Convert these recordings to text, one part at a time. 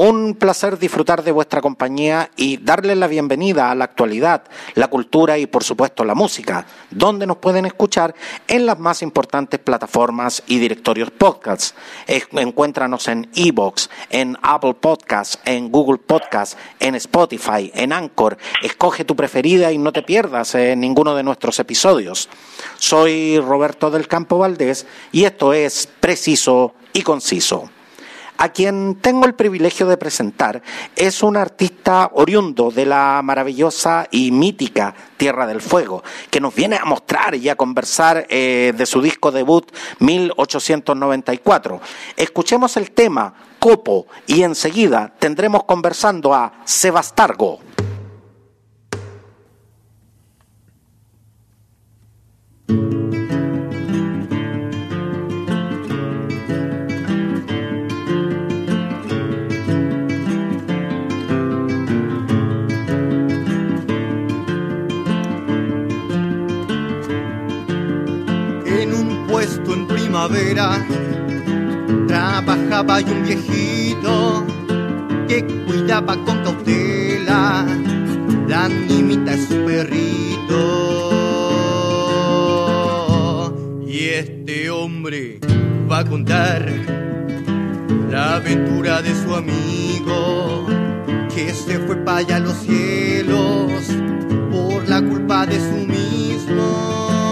Un placer disfrutar de vuestra compañía y darles la bienvenida a la actualidad, la cultura y por supuesto la música, donde nos pueden escuchar en las más importantes plataformas y directorios podcasts. Encuéntranos en Evox, en Apple Podcasts, en Google Podcasts, en Spotify, en Anchor. Escoge tu preferida y no te pierdas en ninguno de nuestros episodios. Soy Roberto del Campo Valdés y esto es Preciso y Conciso. A quien tengo el privilegio de presentar es un artista oriundo de la maravillosa y mítica Tierra del Fuego, que nos viene a mostrar y a conversar eh, de su disco debut 1894. Escuchemos el tema Copo y enseguida tendremos conversando a Sebastargo. Trabajaba y un viejito que cuidaba con cautela la animita de su perrito. Y este hombre va a contar la aventura de su amigo que se fue para allá los cielos por la culpa de su mismo.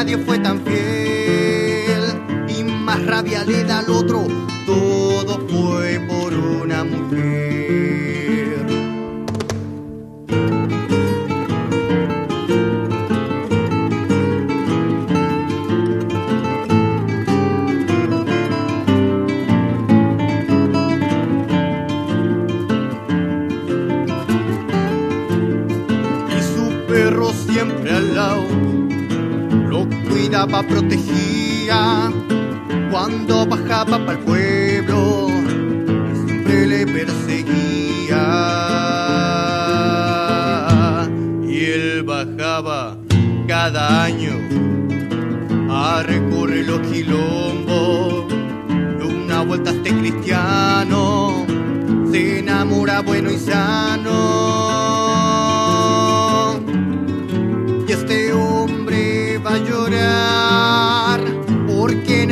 Nadie fue tan fiel y más rabia le da al otro. Protegía. Cuando bajaba para el pueblo, siempre le perseguía. Y él bajaba cada año a recorrer los quilombos. Una vuelta este cristiano se enamora bueno y sano.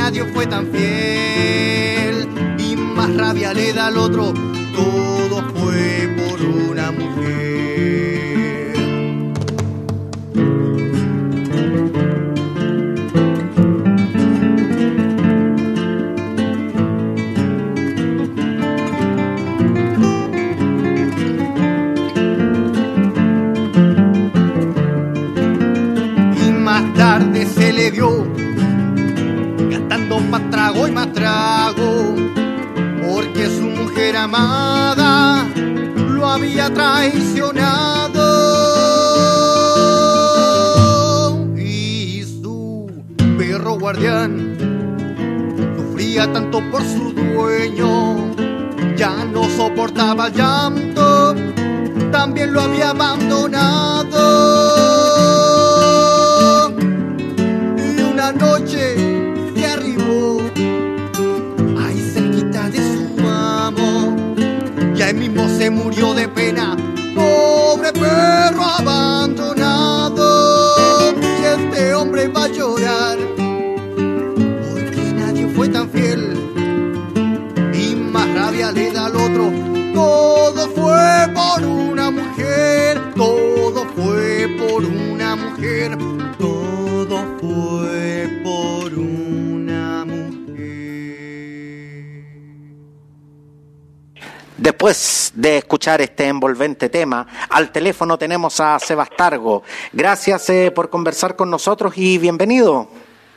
Nadie fue tan fiel y más rabia le da al otro, todo fue por una mujer. Traicionado. Y su perro guardián sufría tanto por su dueño, ya no soportaba el llanto, también lo había abandonado. Y una noche Después de escuchar este envolvente tema, al teléfono tenemos a Sebastargo. Gracias eh, por conversar con nosotros y bienvenido.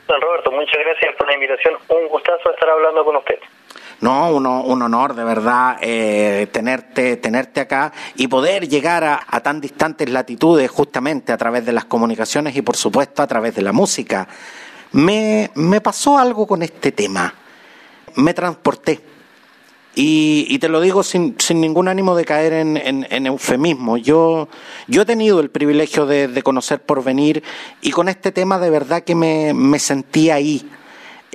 Don Roberto, muchas gracias por la invitación. Un gustazo estar hablando con usted. No, un honor de verdad eh, tenerte, tenerte acá y poder llegar a, a, tan distantes latitudes justamente a través de las comunicaciones y por supuesto a través de la música. Me, me pasó algo con este tema. Me transporté Y, te lo digo sin, sin, ningún ánimo de caer en, eufemismo. Yo, yo he tenido el privilegio de, conocer por venir y con este tema de verdad que me, me sentí ahí.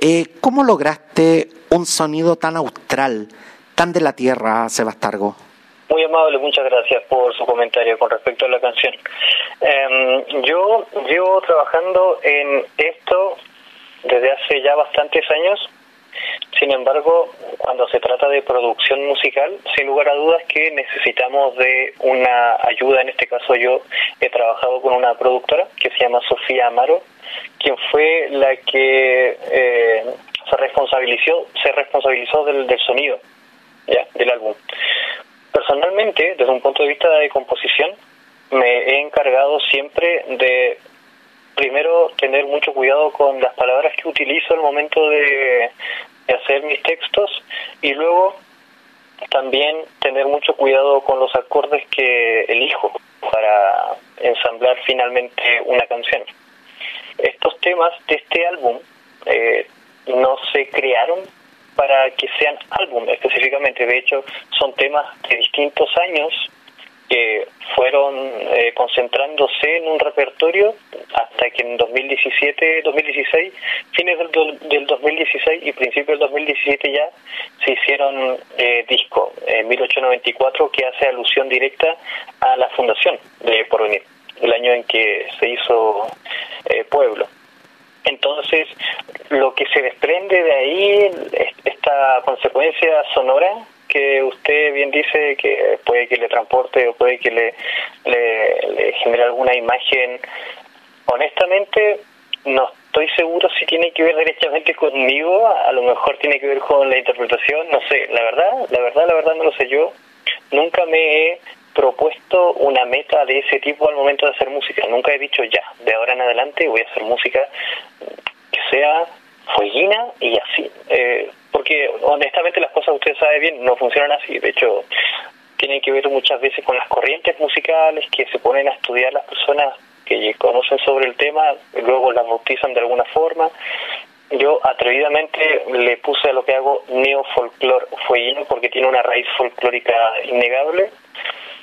Eh, ¿Cómo lograste un sonido tan austral, tan de la tierra, Sebastargo? Muy amable, muchas gracias por su comentario con respecto a la canción. Em, yo llevo trabajando en esto desde hace ya bastantes años sin embargo, cuando se trata de producción musical, sin lugar a dudas que necesitamos de una ayuda. En este caso yo he trabajado con una productora que se llama Sofía Amaro, quien fue la que eh, se responsabilizó, se responsabilizó del, del sonido ¿ya? del álbum. Personalmente, desde un punto de vista de composición, me he encargado siempre de primero tener mucho cuidado con las palabras que utilizo al momento de, hacer mis textos y luego también tener mucho cuidado con los acordes que elijo para ensamblar finalmente una canción. Estos temas de este álbum eh, no se crearon para que sean álbum específicamente, de hecho son temas de distintos años que fueron eh, concentrándose en un repertorio hasta que en 2017, 2016, fines del, del 2016 y principios del 2017 ya se hicieron eh, disco en 1894 que hace alusión directa a la fundación de Porvenir, el año en que se hizo eh, pueblo. Entonces, lo que se desprende de ahí, esta consecuencia sonora, que usted bien dice que puede que le transporte o puede que le, le, genere alguna imagen. Honestamente, no estoy seguro si tiene que ver directamente conmigo, a lo mejor tiene que ver con la interpretación, no sé, la verdad, la verdad, la verdad no lo sé yo. Nunca me he propuesto una meta de ese tipo al momento de hacer música. Nunca he dicho ya, de ahora en adelante voy a hacer música que sea fueguina y así. Eh, porque honestamente las cosas, usted sabe bien, no funcionan así. De hecho, tienen que ver muchas veces con las corrientes musicales que se ponen a estudiar las personas que conocen sobre el tema, luego las bautizan de alguna forma. Yo atrevidamente le puse a lo que hago neofolclor fueguino porque tiene una raíz folclórica innegable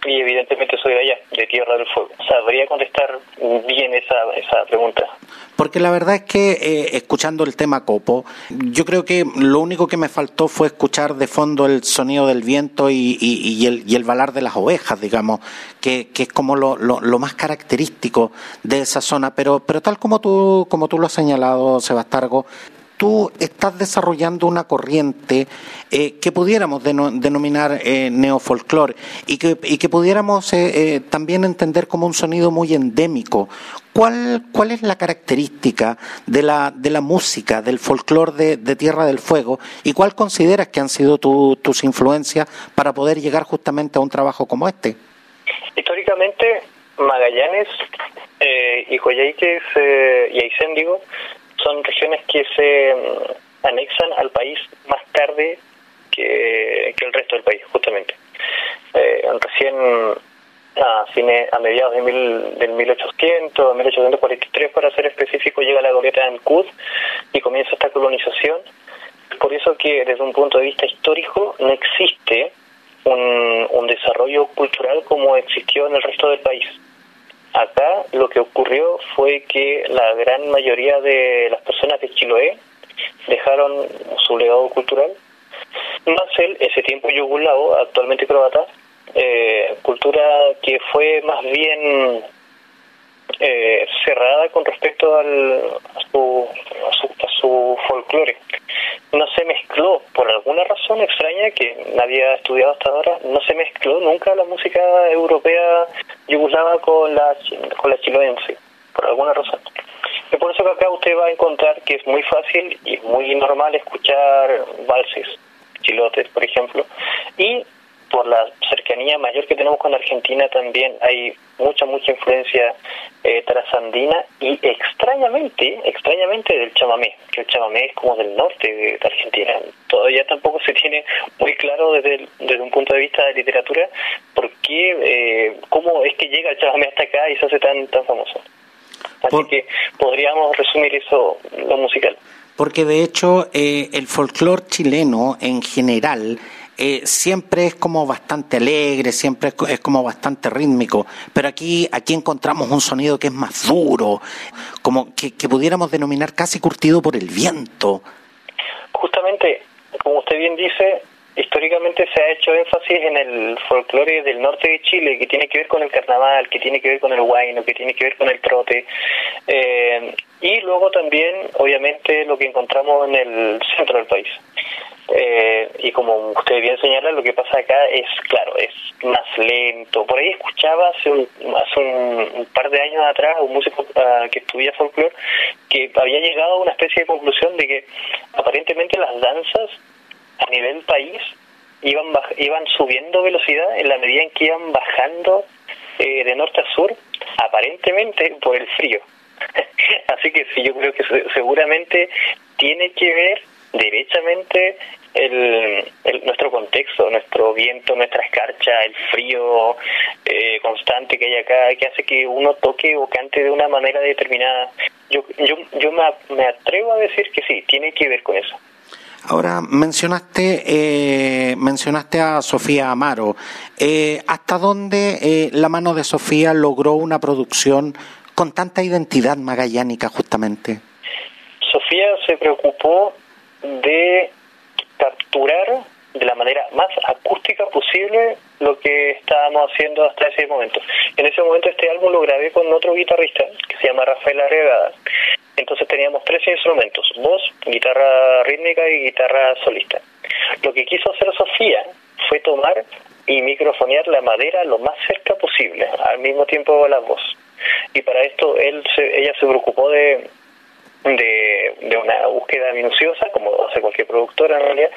y evidentemente soy de allá, de Tierra del Fuego. Sabría contestar bien esa, esa pregunta. Porque la verdad es que eh, escuchando el tema Copo, yo creo que lo único que me faltó fue escuchar de fondo el sonido del viento y, y, el, y el balar de las ovejas, digamos, que, que es como lo, lo, lo, más característico de esa zona. Pero, pero tal como tú, como tú lo has señalado, Sebastargo, tú estás desarrollando una corriente eh, que pudiéramos denominar eh, neofolclor y que, y que pudiéramos eh, eh, también entender como un sonido muy endémico. ¿Cuál, ¿Cuál es la característica de la, de la música, del folclor de, Tierra del Fuego y cuál consideras que han sido tus influencias para poder llegar justamente a un trabajo como este? Históricamente, Magallanes y Coyhaiques y Aysén, son regiones que se mm, anexan al país más tarde que, el resto del país, justamente. Eh, recién a, a mediados de mil, del 1800, 1843 para ser específico, llega la goleta de Ancud y comienza esta colonización. Por eso que desde un punto de vista histórico no existe un, un desarrollo cultural como existió en el resto del país. Acá lo que ocurrió fue que la gran mayoría de las personas de Chiloé dejaron su legado cultural, más el, ese tiempo yugoslavo, actualmente croata, eh, cultura que fue más bien eh, cerrada con respecto al, a, su, a, su, folclore. No se mezcló, por alguna razón extraña que nadie ha estudiado hasta ahora, no se mezcló nunca la música europea yugoslava con la, con la chiloense, por alguna razón. Y por eso que acá usted va a encontrar que es muy fácil y muy normal escuchar valses, chilotes, por ejemplo, y por la cercanía mayor que tenemos con Argentina también hay mucha, mucha influencia eh, trasandina y extrañamente, extrañamente del chamamé, que el chamamé es como del norte de, Argentina. Todavía tampoco se tiene muy claro desde, desde un punto de vista de literatura por qué, eh, cómo es que llega el chamamé hasta acá y se hace tan, tan famoso. Así que podríamos resumir eso, lo musical. Porque de hecho eh, el folclore chileno en general eh, siempre es como bastante alegre, siempre es, como bastante rítmico, pero aquí, aquí encontramos un sonido que es más duro, como que, pudiéramos denominar casi curtido por el viento. Justamente, como usted bien dice, históricamente se ha hecho énfasis en el folclore del norte de Chile, que tiene que ver con el carnaval, que tiene que ver con el huayno, que tiene que ver con el trote. Eh, y luego también, obviamente, lo que encontramos en el centro del país. Eh, y como usted bien señala, lo que pasa acá es, claro, es más lento. Por ahí escuchaba hace un, hace un, par de años atrás un músico uh, que estudia folclore que había llegado a una especie de conclusión de que aparentemente las danzas a nivel país iban iban subiendo velocidad en la medida en que iban bajando eh, de norte a sur, aparentemente por el frío. Así que sí, yo creo que seguramente tiene que ver derechamente el, nuestro contexto, nuestro viento, nuestra escarcha, el frío eh, constante que hay acá, que hace que uno toque o cante de una manera determinada. Yo, yo, yo me, me atrevo a decir que sí, tiene que ver con eso. Ahora mencionaste eh, mencionaste a Sofía Amaro. Eh, ¿Hasta dónde eh, la mano de Sofía logró una producción con tanta identidad magallánica justamente? Sofía se preocupó de capturar de la manera más acústica posible lo que estábamos haciendo hasta ese momento. En ese momento este álbum lo grabé con otro guitarrista que se llama Rafael Arregada. Entonces teníamos tres instrumentos, voz, guitarra rítmica y guitarra solista. Lo que quiso hacer Sofía fue tomar y microfonear la madera lo más cerca posible, al mismo tiempo la voz. Y para esto él ella se preocupó de de, de, una búsqueda minuciosa, como hace cualquier productora en realidad,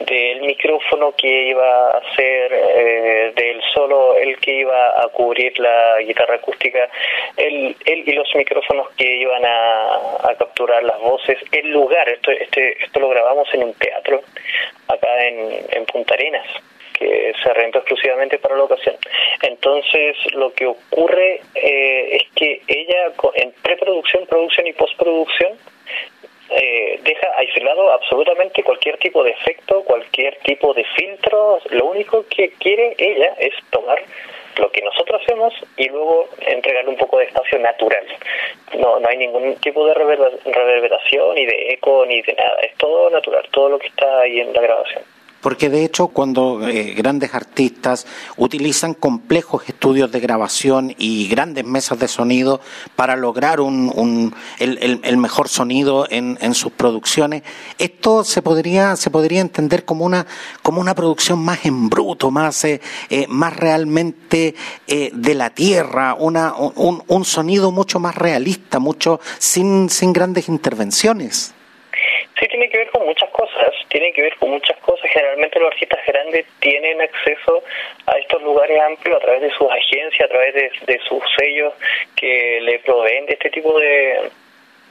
del micrófono que iba a ser eh, del solo, el que iba a cubrir la guitarra acústica, él, él y los micrófonos que iban a, a, capturar las voces, el lugar, esto, este, esto lo grabamos en un teatro acá en, en Punta Arenas que se rentó exclusivamente para la ocasión. Entonces, lo que ocurre eh, es que ella, en preproducción, producción y postproducción, eh, deja aislado absolutamente cualquier tipo de efecto, cualquier tipo de filtro. Lo único que quiere ella es tomar lo que nosotros hacemos y luego entregarle un poco de espacio natural. No, no hay ningún tipo de reverberación, ni de eco, ni de nada. Es todo natural, todo lo que está ahí en la grabación porque de hecho cuando eh, grandes artistas utilizan complejos estudios de grabación y grandes mesas de sonido para lograr un, el, mejor sonido en, sus producciones, esto se podría, se podría entender como una, como una producción más en bruto, más, eh, eh, más realmente de la tierra, una, un, un sonido mucho más realista, mucho sin, sin grandes intervenciones. Sí, tiene que ver con muchas tiene que ver con muchas cosas. Generalmente los artistas grandes tienen acceso a estos lugares amplios a través de sus agencias, a través de, sus sellos que le proveen de este tipo de,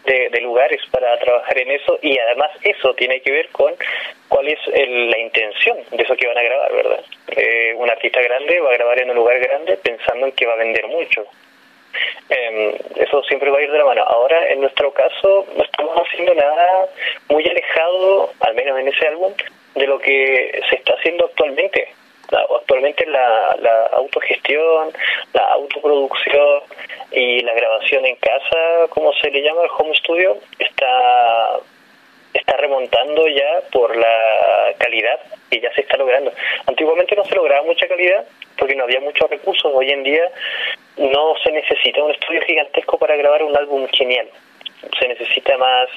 de, lugares para trabajar en eso y además eso tiene que ver con cuál es la intención de eso que van a grabar, ¿verdad? Eh, un artista grande va a grabar en un lugar grande pensando en que va a vender mucho eh, eso siempre va a ir de la mano. Ahora, en nuestro caso, no estamos haciendo nada muy alejado, al menos en ese álbum, de lo que se está haciendo actualmente. actualmente la, la autogestión, la autoproducción y la grabación en casa, como se le llama el home studio, está está remontando ya por la calidad que ya se está logrando. Antiguamente no se lograba mucha calidad porque no había muchos recursos. Hoy en día no se necesita un estudio gigantesco para grabar un álbum genial. Se necesita más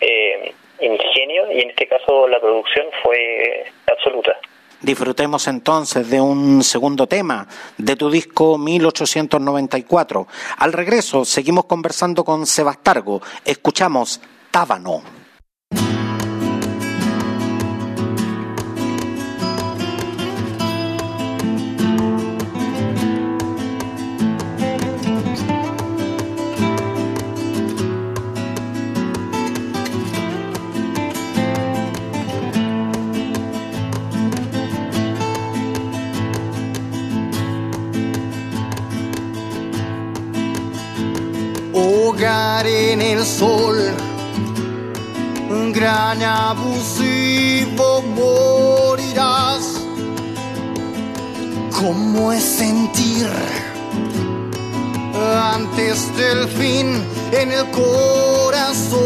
eh, ingenio y en este caso la producción fue absoluta. Disfrutemos entonces de un segundo tema de tu disco 1894. Al regreso seguimos conversando con Sebastargo. Escuchamos Tábano. En el sol. Un gran abusivo morirás cómo es sentir antes del fin en el corazón.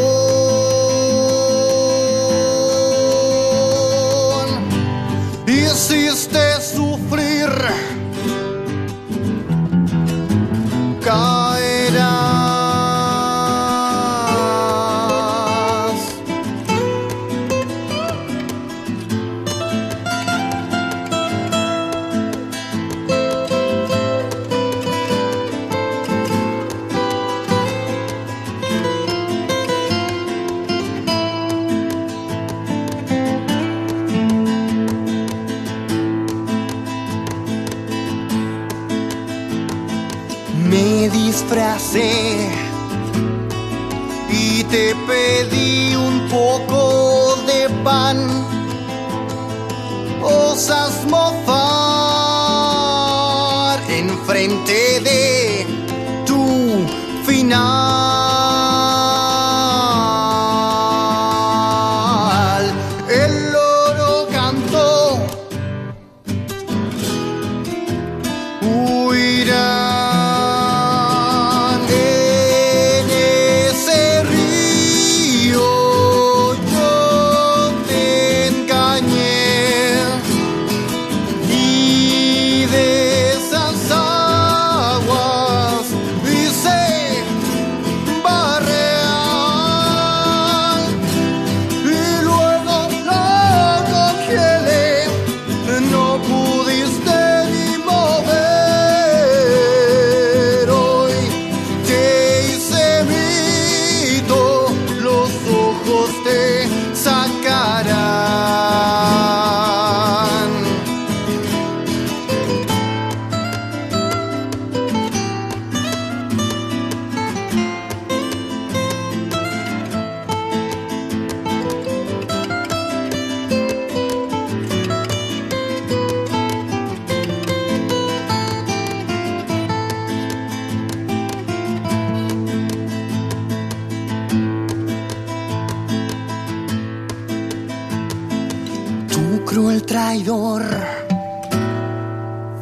Hiciste sufrir.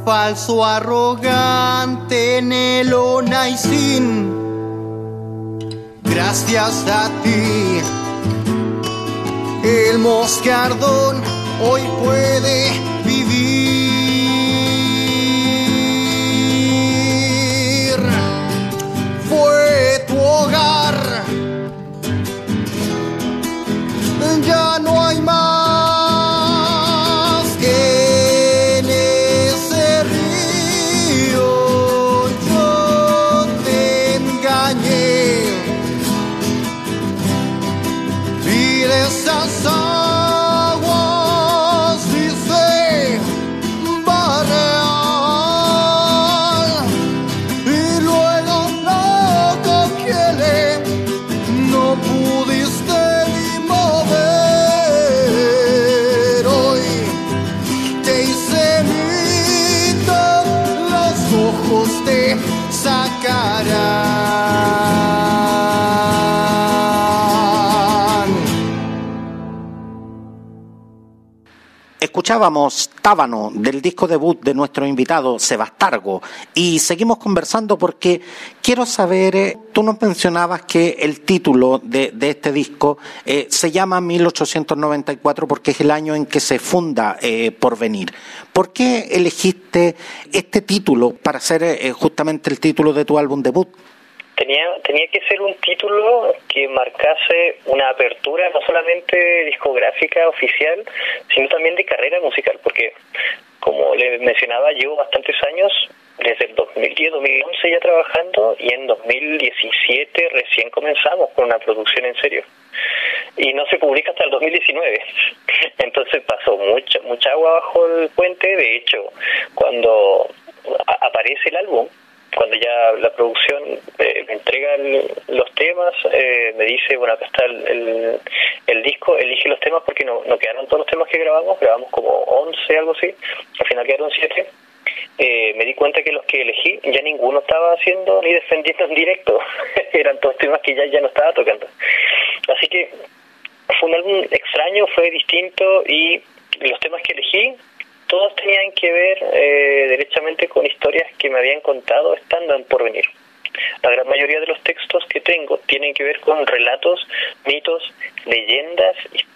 Falso arrogante en el y sin. Gracias a ti, el moscardón hoy puede vivir. our song. Escuchábamos Tábano del disco debut de nuestro invitado Sebastargo y seguimos conversando porque quiero saber, eh, tú nos mencionabas que el título de, este disco eh, se llama 1894 porque es el año en que se funda eh, Porvenir. ¿Por qué elegiste este título para ser justamente el título de tu álbum debut? Tenía tenía que ser un título que marcase una apertura no solamente discográfica oficial, sino también de carrera musical, porque como les mencionaba, llevo bastantes años, desde el 2010, 2011 ya trabajando y en 2017 recién comenzamos con una producción en serio. Y no se publica hasta el 2019. Entonces pasó mucha mucha agua bajo el puente. De hecho, cuando aparece el álbum, cuando ya la producción eh, me entrega los temas, eh, me dice, bueno, acá está el, el, disco, elige los temas porque no, no quedaron todos los temas que grabamos, grabamos como 11, algo así, al final quedaron 7. Eh, me di cuenta que los que elegí ya ninguno estaba haciendo ni defendiendo en directo, eran todos temas que ya, ya no estaba tocando. Así que fue un álbum extraño, fue distinto y los temas que elegí todos tenían que ver eh, derechamente con historias que me habían contado estando en porvenir. La gran mayoría de los textos que tengo tienen que ver con relatos, mitos, leyendas, historias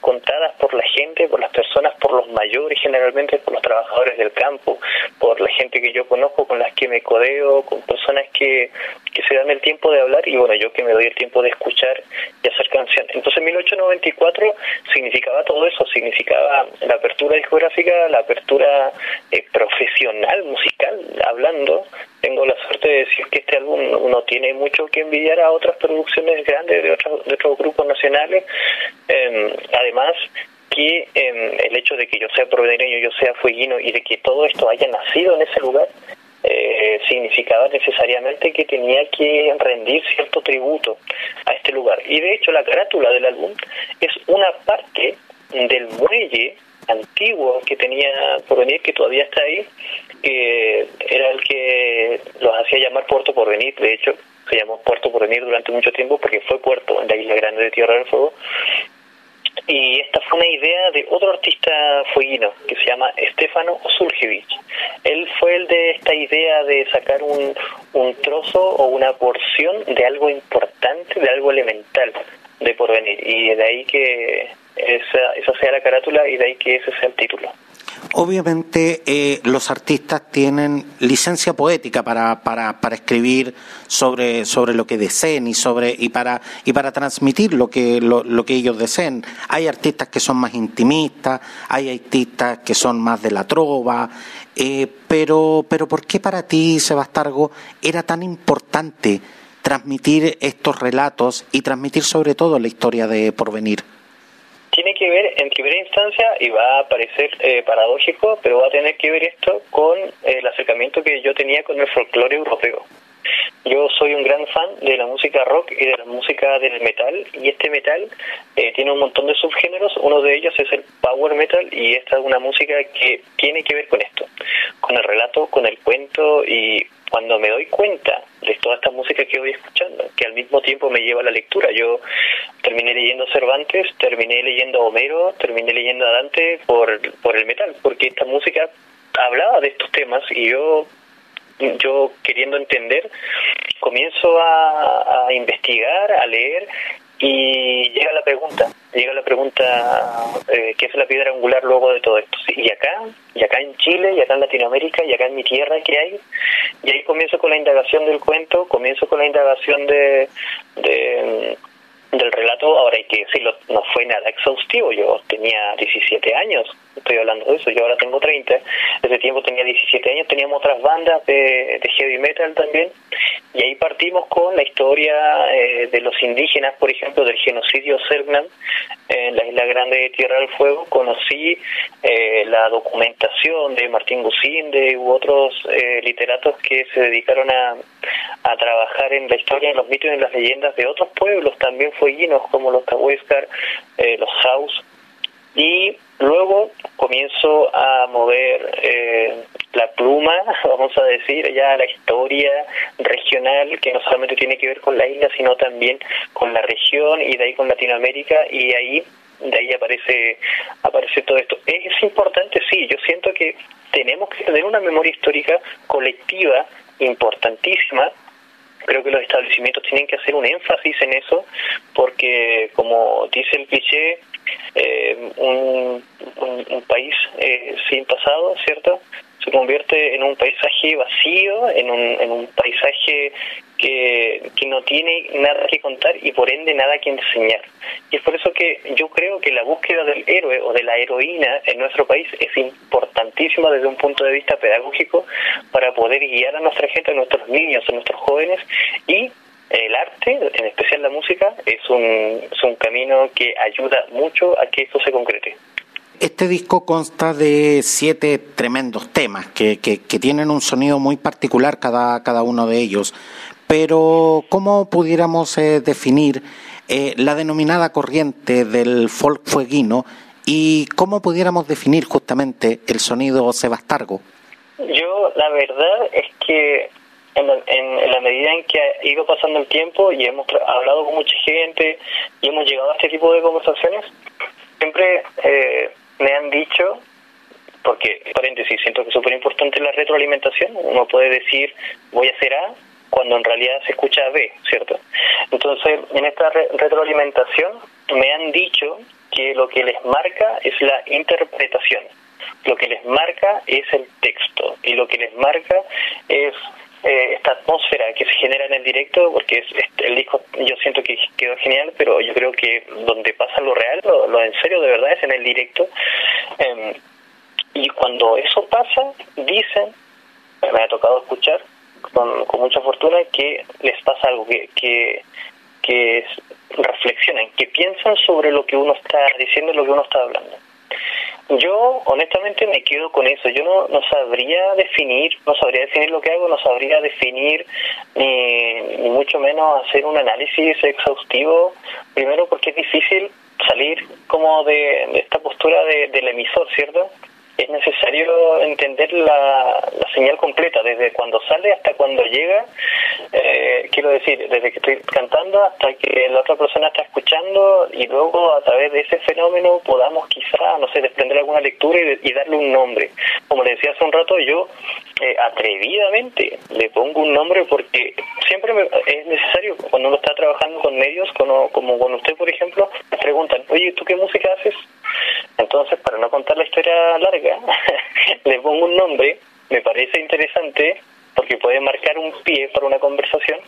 contadas por la gente, por las personas, por los mayores, generalmente por los trabajadores del campo, por la gente que yo conozco, con las que me codeo, con personas que, que se dan el tiempo de hablar y bueno, yo que me doy el tiempo de escuchar y hacer canciones. Entonces 1894 significaba todo eso, significaba la apertura discográfica, la apertura eh, profesional, musical, hablando. Tengo la suerte de decir que este álbum no tiene mucho que envidiar a otras producciones grandes de, otros de otros grupos nacionales. Em, además, que em, el hecho de que yo sea proveniente, yo sea fueguino y de que todo esto haya nacido en ese lugar, eh, significaba necesariamente que tenía que rendir cierto tributo a este lugar. Y de hecho la carátula del álbum es una parte del muelle antiguo que tenía Porvenir, que todavía está ahí, que era el que los hacía llamar Puerto Porvenir, de hecho se llamó Puerto Porvenir durante mucho tiempo porque fue puerto en la isla grande de Tierra del Fuego, y esta fue una idea de otro artista fueguino que se llama Stefano Suljevic. Él fue el de esta idea de sacar un, un trozo o una porción de algo importante, de algo elemental de porvenir. Y de ahí que esa, esa sea la carátula y de ahí que ese sea el título. Obviamente eh, los artistas tienen licencia poética para, para, para escribir sobre, sobre lo que deseen y sobre y para y para transmitir lo que lo, lo, que ellos deseen. Hay artistas que son más intimistas, hay artistas que son más de la trova, eh, pero pero ¿por qué para ti, Sebastargo, era tan importante transmitir estos relatos y transmitir sobre todo la historia de Porvenir? Tiene que ver en primera instancia, y va a parecer eh, paradójico, pero va a tener que ver esto con el acercamiento que yo tenía con el folclore europeo. Yo soy un gran fan de la música rock y de la música del metal, y este metal eh, tiene un montón de subgéneros, uno de ellos es el power metal, y esta es una música que tiene que ver con esto, con el relato, con el cuento, y cuando me doy cuenta de toda esta música que voy escuchando, que al mismo tiempo me lleva a la lectura. Yo terminé leyendo Cervantes, terminé leyendo Homero, terminé leyendo a Dante por, por el metal, porque esta música hablaba de estos temas y yo yo queriendo entender comienzo a, investigar, a leer y llega la pregunta, llega la pregunta, eh, ¿qué es la piedra angular luego de todo esto? Y acá, y acá en Chile, y acá en Latinoamérica, y acá en mi tierra, ¿qué hay? Y ahí comienzo con la indagación del cuento, comienzo con la indagación de, de del relato, ahora hay que decirlo, no fue nada exhaustivo, yo tenía 17 años, estoy hablando de eso, yo ahora tengo 30, ese tiempo tenía 17 años, teníamos otras bandas de, de heavy metal también, y ahí partimos con la historia eh, de los indígenas, por ejemplo, del genocidio Selknam en la isla grande de Tierra del Fuego, conocí eh, la documentación de Martín Gusinde u otros eh, literatos que se dedicaron a, a trabajar en la historia, en los mitos y en las leyendas de otros pueblos. También fueguinos como los Tahuéscar, eh, los Haus, y luego comienzo a mover eh, la pluma, vamos a decir, ya la historia regional que no solamente tiene que ver con la isla, sino también con la región y de ahí con Latinoamérica y ahí de ahí aparece aparece todo esto. ¿Es importante? Sí, yo siento que tenemos que tener una memoria histórica colectiva importantísima creo que los establecimientos tienen que hacer un énfasis en eso porque como dice el cliché eh, un, país eh, sin pasado cierto se convierte en un paisaje vacío en un, en un paisaje que, que no tiene nada que contar y por ende nada que enseñar. Y es por eso que yo creo que la búsqueda del héroe o de la heroína en nuestro país es importantísima desde un punto de vista pedagógico para poder guiar a nuestra gente, a nuestros niños, a nuestros jóvenes y el arte, en especial la música, es un, es un camino que ayuda mucho a que esto se concrete. Este disco consta de siete tremendos temas que, que, que, tienen un sonido muy particular cada, cada uno de ellos. Pero, ¿cómo pudiéramos eh, definir eh, la denominada corriente del folk fueguino y cómo pudiéramos definir justamente el sonido sebastargo? Yo, la verdad es que en la, medida en que ha ido pasando el tiempo y hemos hablado con mucha gente y hemos llegado a este tipo de conversaciones, siempre eh, me han dicho porque, paréntesis, siento que es súper importante la retroalimentación. Uno puede decir, voy a hacer A, cuando en realidad se escucha B, ¿cierto? Entonces, en esta retroalimentación me han dicho que lo que les marca es la interpretación, lo que les marca es el texto y lo que les marca es eh, esta atmósfera que se genera en el directo, porque es, el disco yo siento que quedó genial, pero yo creo que donde pasa lo real, lo, en serio de verdad es en el directo. Em, y cuando eso pasa, dicen, me ha tocado escuchar con, con mucha fortuna, que les pasa algo, que, que, que reflexionan, que piensan sobre lo que uno está diciendo, lo que uno está hablando. Yo honestamente me quedo con eso. Yo no, no sabría definir, no sabría definir lo que hago, no sabría definir ni, ni mucho menos hacer un análisis exhaustivo. Primero porque es difícil salir como de, esta postura de, del emisor, ¿cierto? Es necesario entender la, la, señal completa, desde cuando sale hasta cuando llega, eh, quiero decir, desde que estoy cantando hasta que la otra persona está escuchando y luego a través de ese fenómeno podamos quizá, no sé, desprender alguna lectura y, darle un nombre. Como le decía hace un rato, yo eh, atrevidamente le pongo un nombre porque siempre es necesario, cuando uno está trabajando con medios, como, como con usted, por ejemplo, me preguntan, oye, ¿tú qué música haces? Entonces, para no contar la historia larga, le pongo un nombre, me parece interesante porque puede marcar un pie para una conversación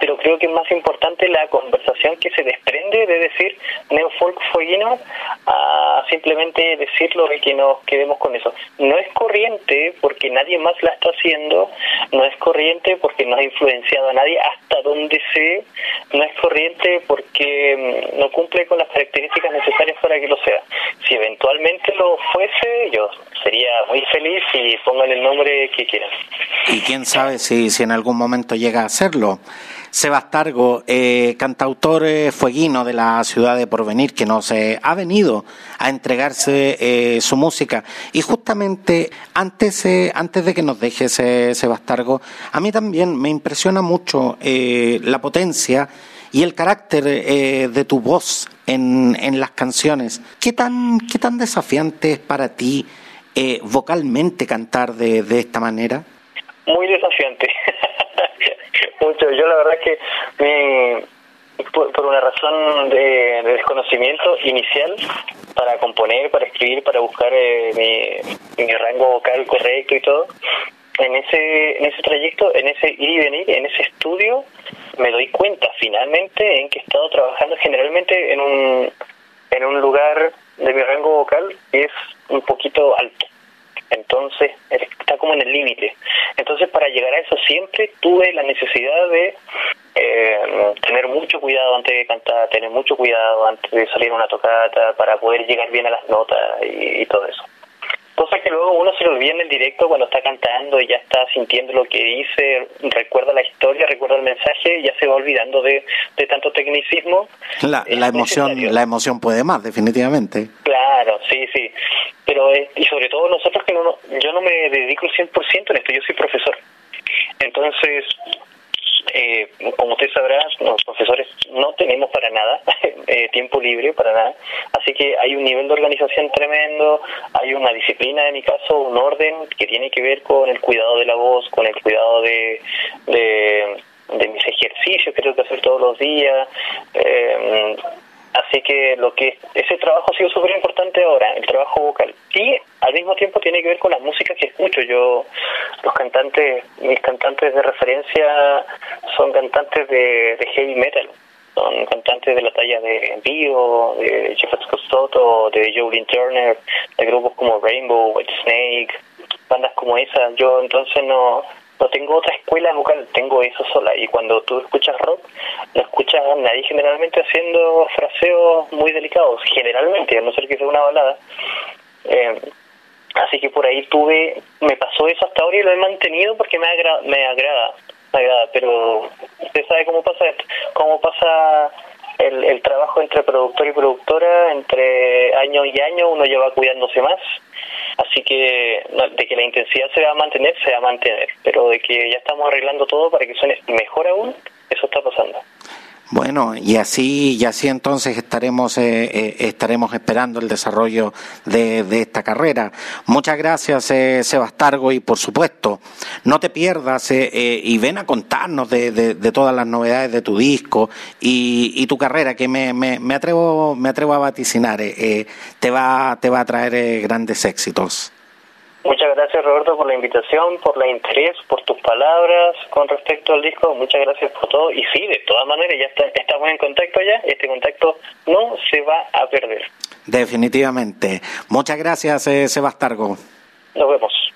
pero creo que es más importante la conversación que se desprende de decir neofolk fueguino a simplemente decirlo y que nos quedemos con eso. No es corriente porque nadie más la está haciendo, no es corriente porque no ha influenciado a nadie hasta donde sé, no es corriente porque mm, no cumple con las características necesarias para que lo sea. Si eventualmente lo fuese, yo sería muy feliz y pongan el nombre que quieran. Y quién sabe si, si en algún momento llega a hacerlo. Sebastargo, eh, cantautor eh, fueguino de la ciudad de Porvenir, que nos eh, ha venido a entregarse eh, su música. Y justamente antes, antes de que nos deje ese Sebastargo, a mí también me impresiona mucho la potencia y el carácter de tu voz en, en, las canciones. ¿Qué tan, ¿Qué tan desafiante es para ti vocalmente cantar de, de esta manera? Muy desafiante. mucho. Yo la verdad que por, una razón de, desconocimiento inicial para componer, para escribir, para buscar eh, mi, rango vocal correcto y todo, en ese, en ese trayecto, en ese ir y venir, en ese estudio, me doy cuenta finalmente en que he estado trabajando generalmente en un, en un lugar de mi rango vocal que es un poquito alto entonces está como en el límite. Entonces para llegar a eso siempre tuve la necesidad de eh, tener mucho cuidado antes de cantar, tener mucho cuidado antes de salir una tocata para poder llegar bien a las notas y todo eso. Cosa que luego uno se lo olvida en el directo cuando está cantando y ya está sintiendo lo que dice, recuerda la historia, recuerda el mensaje y ya se va olvidando de, de tanto tecnicismo. La, la emoción la emoción puede más, definitivamente. Claro, sí, sí. Pero, y sobre todo nosotros que no, yo no me dedico el 100% en esto, yo soy profesor. Entonces, eh, como usted sabrá, los profesores no tenemos para nada eh, tiempo libre, para nada. Así que hay un nivel de organización tremendo, hay una disciplina, en mi caso, un orden que tiene que ver con el cuidado de la voz, con el cuidado de, de, mis ejercicios que tengo que hacer todos los días. Eh, Así que lo que ese trabajo ha sido súper importante ahora, el trabajo vocal. Y al mismo tiempo tiene que ver con las músicas que escucho. Yo, los cantantes, mis cantantes de referencia son cantantes de, heavy metal. Son cantantes de la talla de Dio, de Jeff Scott de Jolene Turner, de grupos como Rainbow, White Snake, bandas como esas. Yo entonces no, no tengo otra escuela vocal, tengo eso sola. Y cuando tú escuchas rock, no escuchas a nadie generalmente haciendo fraseos muy delicados, generalmente, a no ser que sea una balada. Eh, así que por ahí tuve, me pasó eso hasta ahora y lo he mantenido porque me, agrada, me agrada, me agrada, pero usted sabe cómo pasa esto, cómo pasa el, el trabajo entre productor y productora, entre año y año uno lleva cuidándose más Así que de que la intensidad se va a mantener, se va a mantener, pero de que ya estamos arreglando todo para que suene mejor aún, eso está pasando. Bueno, y así, y así entonces estaremos, eh, eh, estaremos esperando el desarrollo de, esta carrera. Muchas gracias, eh, Sebastargo, y por supuesto, no te pierdas y ven a contarnos de, todas las novedades de tu disco y, tu carrera, que me, me, atrevo, me atrevo a vaticinar, te, va, te va a traer grandes éxitos. Muchas gracias Roberto por la invitación, por el interés, por tus palabras con respecto al disco. Muchas gracias por todo. Y sí, de todas maneras, ya está, estamos en contacto ya. Este contacto no se va a perder. Definitivamente. Muchas gracias, eh, Sebastargo. Nos vemos.